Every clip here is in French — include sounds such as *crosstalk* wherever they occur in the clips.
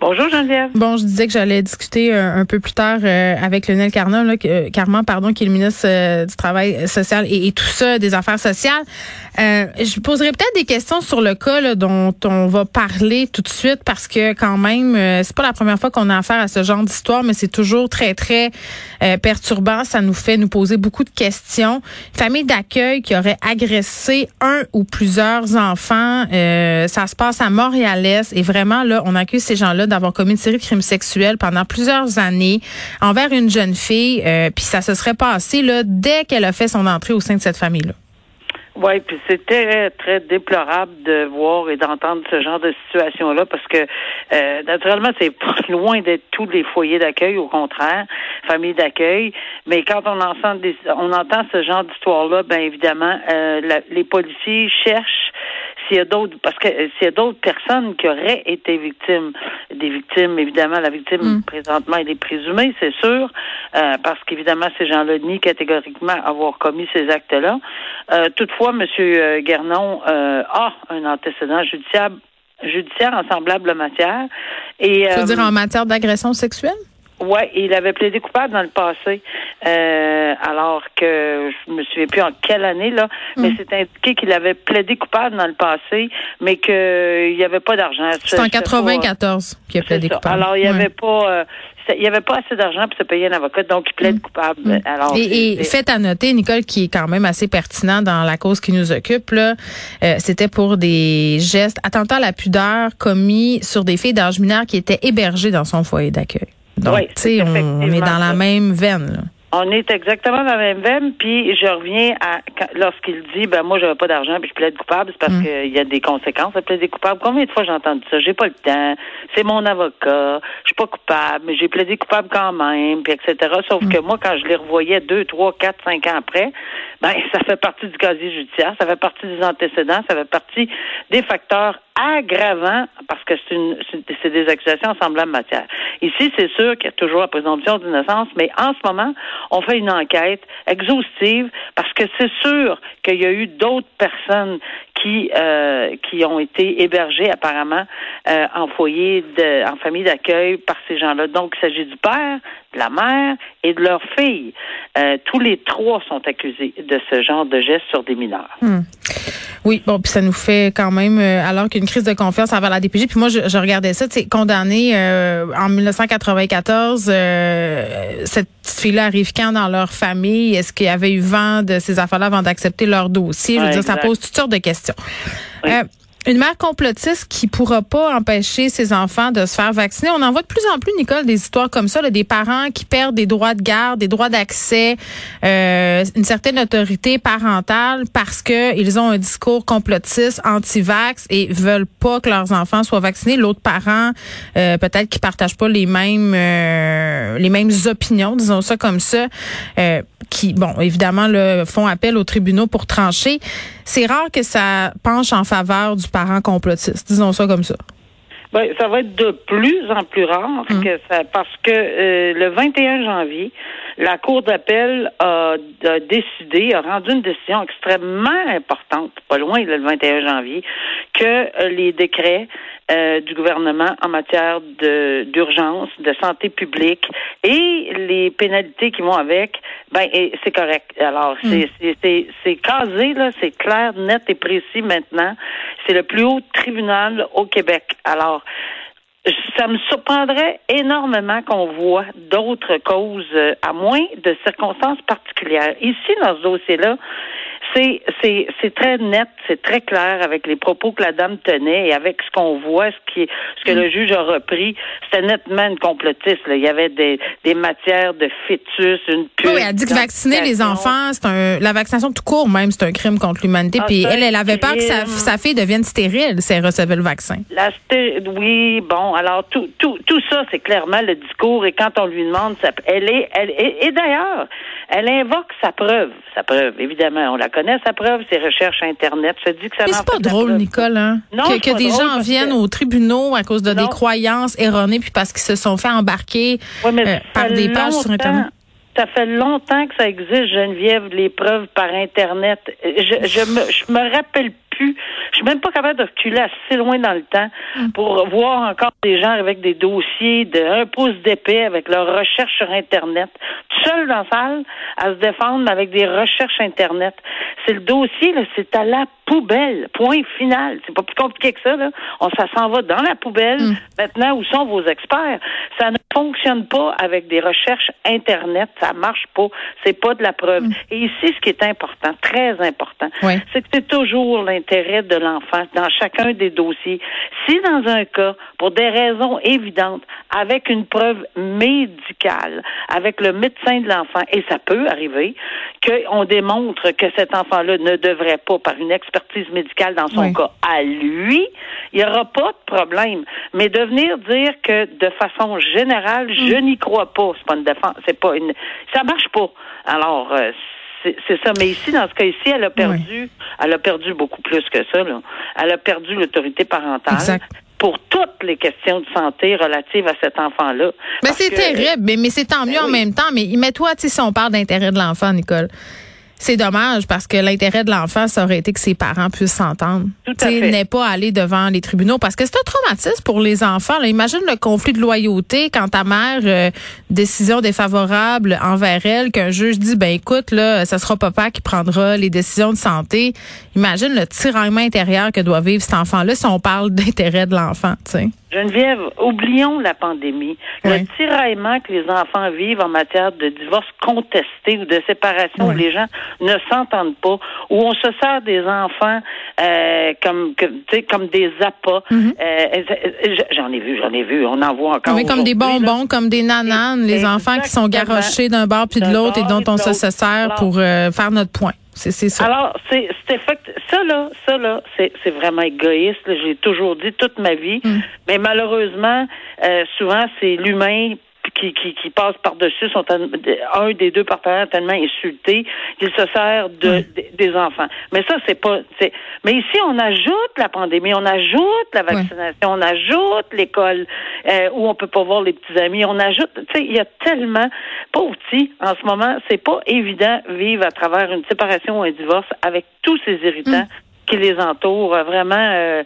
Bonjour, Geneviève. Bon, je disais que j'allais discuter euh, un peu plus tard euh, avec Lionel Carman, là, euh, Carman, pardon, qui est le ministre euh, du Travail social et, et tout ça, des affaires sociales. Euh, je poserai peut-être des questions sur le cas là, dont on va parler tout de suite parce que quand même, c'est pas la première fois qu'on a affaire à ce genre d'histoire, mais c'est toujours très très perturbant. Ça nous fait nous poser beaucoup de questions. Une famille d'accueil qui aurait agressé un ou plusieurs enfants, ça se passe à Montréal-Est et vraiment là, on accuse ces gens-là d'avoir commis une série de crimes sexuels pendant plusieurs années envers une jeune fille, euh, puis ça se serait passé là dès qu'elle a fait son entrée au sein de cette famille-là. Oui, puis c'est très, très déplorable de voir et d'entendre ce genre de situation-là parce que, euh, naturellement, c'est *laughs* loin d'être tous les foyers d'accueil, au contraire, familles d'accueil. Mais quand on entend, des, on entend ce genre d'histoire-là, ben évidemment, euh, la- les policiers cherchent s'il y a d'autres, parce que euh, s'il y a d'autres personnes qui auraient été victimes, des victimes, évidemment, la victime Mm. présentement, elle est présumée, c'est sûr, euh, parce qu'évidemment, ces gens-là nient catégoriquement avoir commis ces actes-là. Euh, toutefois, M. Guernon euh, a un antécédent judiciaire, judiciaire en semblable matière. Et, Tu veux euh, dire en matière d'agression sexuelle? Ouais, il avait plaidé coupable dans le passé, euh, alors que je me souviens plus en quelle année là, mais c'est indiqué qu'il avait plaidé coupable dans le passé, mais qu'il n'y avait pas d'argent. C'est en Je sais pas, 94 qu'il a plaidé ça. coupable. Alors il n'y Ouais. avait pas, euh, il y avait pas assez d'argent pour se payer un avocat, donc il plaide coupable. Alors Mm. Et, et c'est- fait à noter, Nicole, qui est quand même assez pertinent dans la cause qui nous occupe, là, euh, c'était pour des gestes attentats à la pudeur commis sur des filles d'âge mineur qui étaient hébergées dans son foyer d'accueil. Donc, Oui, tu sais, on, on est dans la même veine. Là. On est exactement dans la même veine, puis je reviens à lorsqu'il dit ben moi j'avais pas d'argent puis je plaide coupable, c'est parce Mm. qu'il y a des conséquences à plaider coupable. Combien de fois j'ai entendu ça? J'ai pas le temps, c'est mon avocat, je suis pas coupable, mais j'ai plaidé coupable quand même, puis etc. Sauf Mm. que moi, quand je les revoyais deux, trois, quatre, cinq ans après, ben *laughs* ça fait partie du casier judiciaire, ça fait partie des antécédents, ça fait partie des facteurs aggravants parce que c'est une c'est- des accusations en semblable matière. Ici, c'est sûr qu'il y a toujours la présomption d'innocence, mais en ce moment, on fait une enquête exhaustive parce que c'est sûr qu'il y a eu d'autres personnes qui euh, qui ont été hébergées apparemment euh, en foyer de en famille d'accueil par ces gens-là. Donc il s'agit du père, de la mère et de leur fille. Euh, tous les trois sont accusés de ce genre de gestes sur des mineurs. Hmm. Oui, bon, puis ça nous fait quand même, alors qu'une crise de confiance envers la DPJ, puis moi, je, regardais ça, tu sais, condamné en 1994, euh, cette petite fille-là arrive quand dans leur famille? Est-ce qu'il y avait eu vent de ces affaires-là avant d'accepter leur dossier? Je veux Ouais, dire, ça pose toutes sortes de questions. Oui. Euh, une mère complotiste qui pourra pas empêcher ses enfants de se faire vacciner. On en voit de plus en plus, Nicole, des histoires comme ça, là, des parents qui perdent des droits de garde, des droits d'accès, euh, une certaine autorité parentale parce que ils ont un discours complotiste, anti-vax et veulent pas que leurs enfants soient vaccinés. L'autre parent, euh, peut-être qui partagent pas les mêmes euh, les mêmes opinions, disons ça comme ça, euh, qui, bon, évidemment, là, font appel aux tribunaux pour trancher. C'est rare que ça penche en faveur du parent complotiste, disons ça comme ça. Ben, ça va être de plus en plus rare que ça, parce que euh, le 21 janvier, la Cour d'appel a, a décidé, a rendu une décision extrêmement importante, pas loin le 21 janvier, que euh, les décrets euh, du gouvernement en matière de d'urgence, de santé publique et les pénalités qui vont avec, ben c'est correct. Alors c'est c'est c'est c'est casé là, c'est clair, net et précis maintenant. C'est le plus haut tribunal au Québec. Alors ça me surprendrait énormément qu'on voit d'autres causes, euh, à moins de circonstances particulières. Ici, dans ce dossier-là, c'est c'est c'est très net, c'est très clair avec les propos que la dame tenait et avec ce qu'on voit, ce qui ce que le juge a repris, c'était nettement une complotiste. Là. Il y avait des des matières de fœtus, une pure. Oui, elle dit que vacciner les enfants, c'est un la vaccination tout court même, c'est un crime contre l'humanité. Ah, Puis elle, elle avait peur que sa fille devienne stérile si elle recevait le vaccin. La sté- oui, bon, alors tout, tout, tout ça, c'est clairement le discours. Et quand on lui demande, ça, elle est, elle et d'ailleurs, elle invoque sa preuve. Sa preuve, évidemment, on la connaît, sa preuve, ses recherches Internet. Je dis que ça Mais c'est pas drôle, Nicole, hein? Non, que, que des gens viennent aux tribunaux à cause de des croyances erronées, puis parce qu'ils se sont fait embarquer euh, par des pages sur Internet. Ça fait longtemps que ça existe, Geneviève, les preuves par Internet. Je, je me, je me rappelle plus. Je suis même pas capable de reculer assez loin dans le temps mm. pour voir encore des gens avec des dossiers de un pouce d'épée avec leurs recherches sur Internet, seul dans la salle à se défendre avec des recherches Internet. C'est le dossier, c'est à la poubelle. Point final. C'est pas plus compliqué que ça. Là. On, ça s'en va dans la poubelle. Mm. Maintenant, où sont vos experts? Ça ne fonctionne pas avec des recherches Internet. Ça marche pas. C'est pas de la preuve. Mm. Et ici, ce qui est important, très important, c'est que c'est toujours l'intérêt de l'enfant dans chacun des dossiers. Si dans un cas, pour des raisons évidentes, avec une preuve médicale, avec le médecin de l'enfant, et ça peut arriver, qu'on démontre que cet enfant-là ne devrait pas, par une expertise médicale dans son cas à lui, il n'y aura pas de problème. Mais de venir dire que de façon générale, je mm. n'y crois pas, c'est pas une défense, c'est pas une, ça marche pas. Alors, euh, c'est ça. Mais ici, dans ce cas-ci, elle a perdu, elle a perdu beaucoup plus que ça. Là. Elle a perdu l'autorité parentale pour toutes les questions de santé relatives à cet enfant-là. Mais c'est terrible, mais, mais c'est tant mieux ben en même temps. Mais mets-toi, si on parle d'intérêt de l'enfant, Nicole, c'est dommage parce que l'intérêt de l'enfant, ça aurait été que ses parents puissent s'entendre. N'est pas aller devant les tribunaux parce que c'est un traumatisme pour les enfants. Là. Imagine le conflit de loyauté quand ta mère euh, décision défavorable envers elle, qu'un juge dit ben écoute là, ça sera papa qui prendra les décisions de santé. Imagine le tiraillement intérieur que doit vivre cet enfant-là si on parle *laughs* d'intérêt de l'enfant. sais. Geneviève, oublions la pandémie. Le tiraillement que les enfants vivent en matière de divorce contesté ou de séparation où les gens ne s'entendent pas, où on se sert des enfants euh, comme comme des appâts. Mhm. Euh, j'en ai vu, j'en ai vu. On en voit encore. Oui, comme des bonbons, comme des nananes, les enfants qui sont garochés d'un bord puis de l'autre et dont on se sert pour euh, faire notre point. C'est ça. Alors, c'est ça là, ça là, c'est vraiment égoïste. J'ai toujours dit toute ma vie, mm. mais malheureusement, euh, souvent c'est l'humain qui, qui, qui passent par-dessus sont un des deux partenaires tellement insulté qu'il se sert de, des enfants. Mais ça, c'est pas. Mais ici, on ajoute la pandémie, on ajoute la vaccination, on ajoute l'école euh, où on peut pas voir les petits amis, on ajoute. Tu sais, il y a tellement. Pauvre petit, en ce moment, c'est pas évident vivre à travers une séparation ou un divorce avec tous ces irritants mm. qui les entourent. Vraiment. Euh,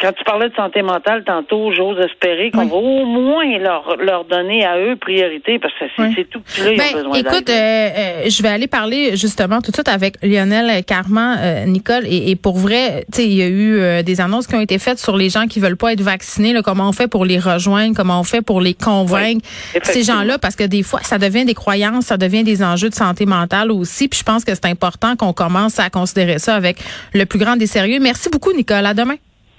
quand tu parlais de santé mentale tantôt, j'ose espérer qu'on va au moins leur, leur donner à eux priorité parce que c'est tout là, ils ont ben, besoin Écoute, euh, euh, je vais aller parler justement tout de suite avec Lionel Carman, euh, Nicole, et, pour vrai, tu sais, il y a eu des annonces qui ont été faites sur les gens qui veulent pas être vaccinés, là, comment on fait pour les rejoindre, comment on fait pour les convaincre, ces gens-là, parce que des fois, ça devient des croyances, ça devient des enjeux de santé mentale aussi, puis je pense que c'est important qu'on commence à considérer ça avec le plus grand des sérieux. Merci beaucoup, Nicole. À demain.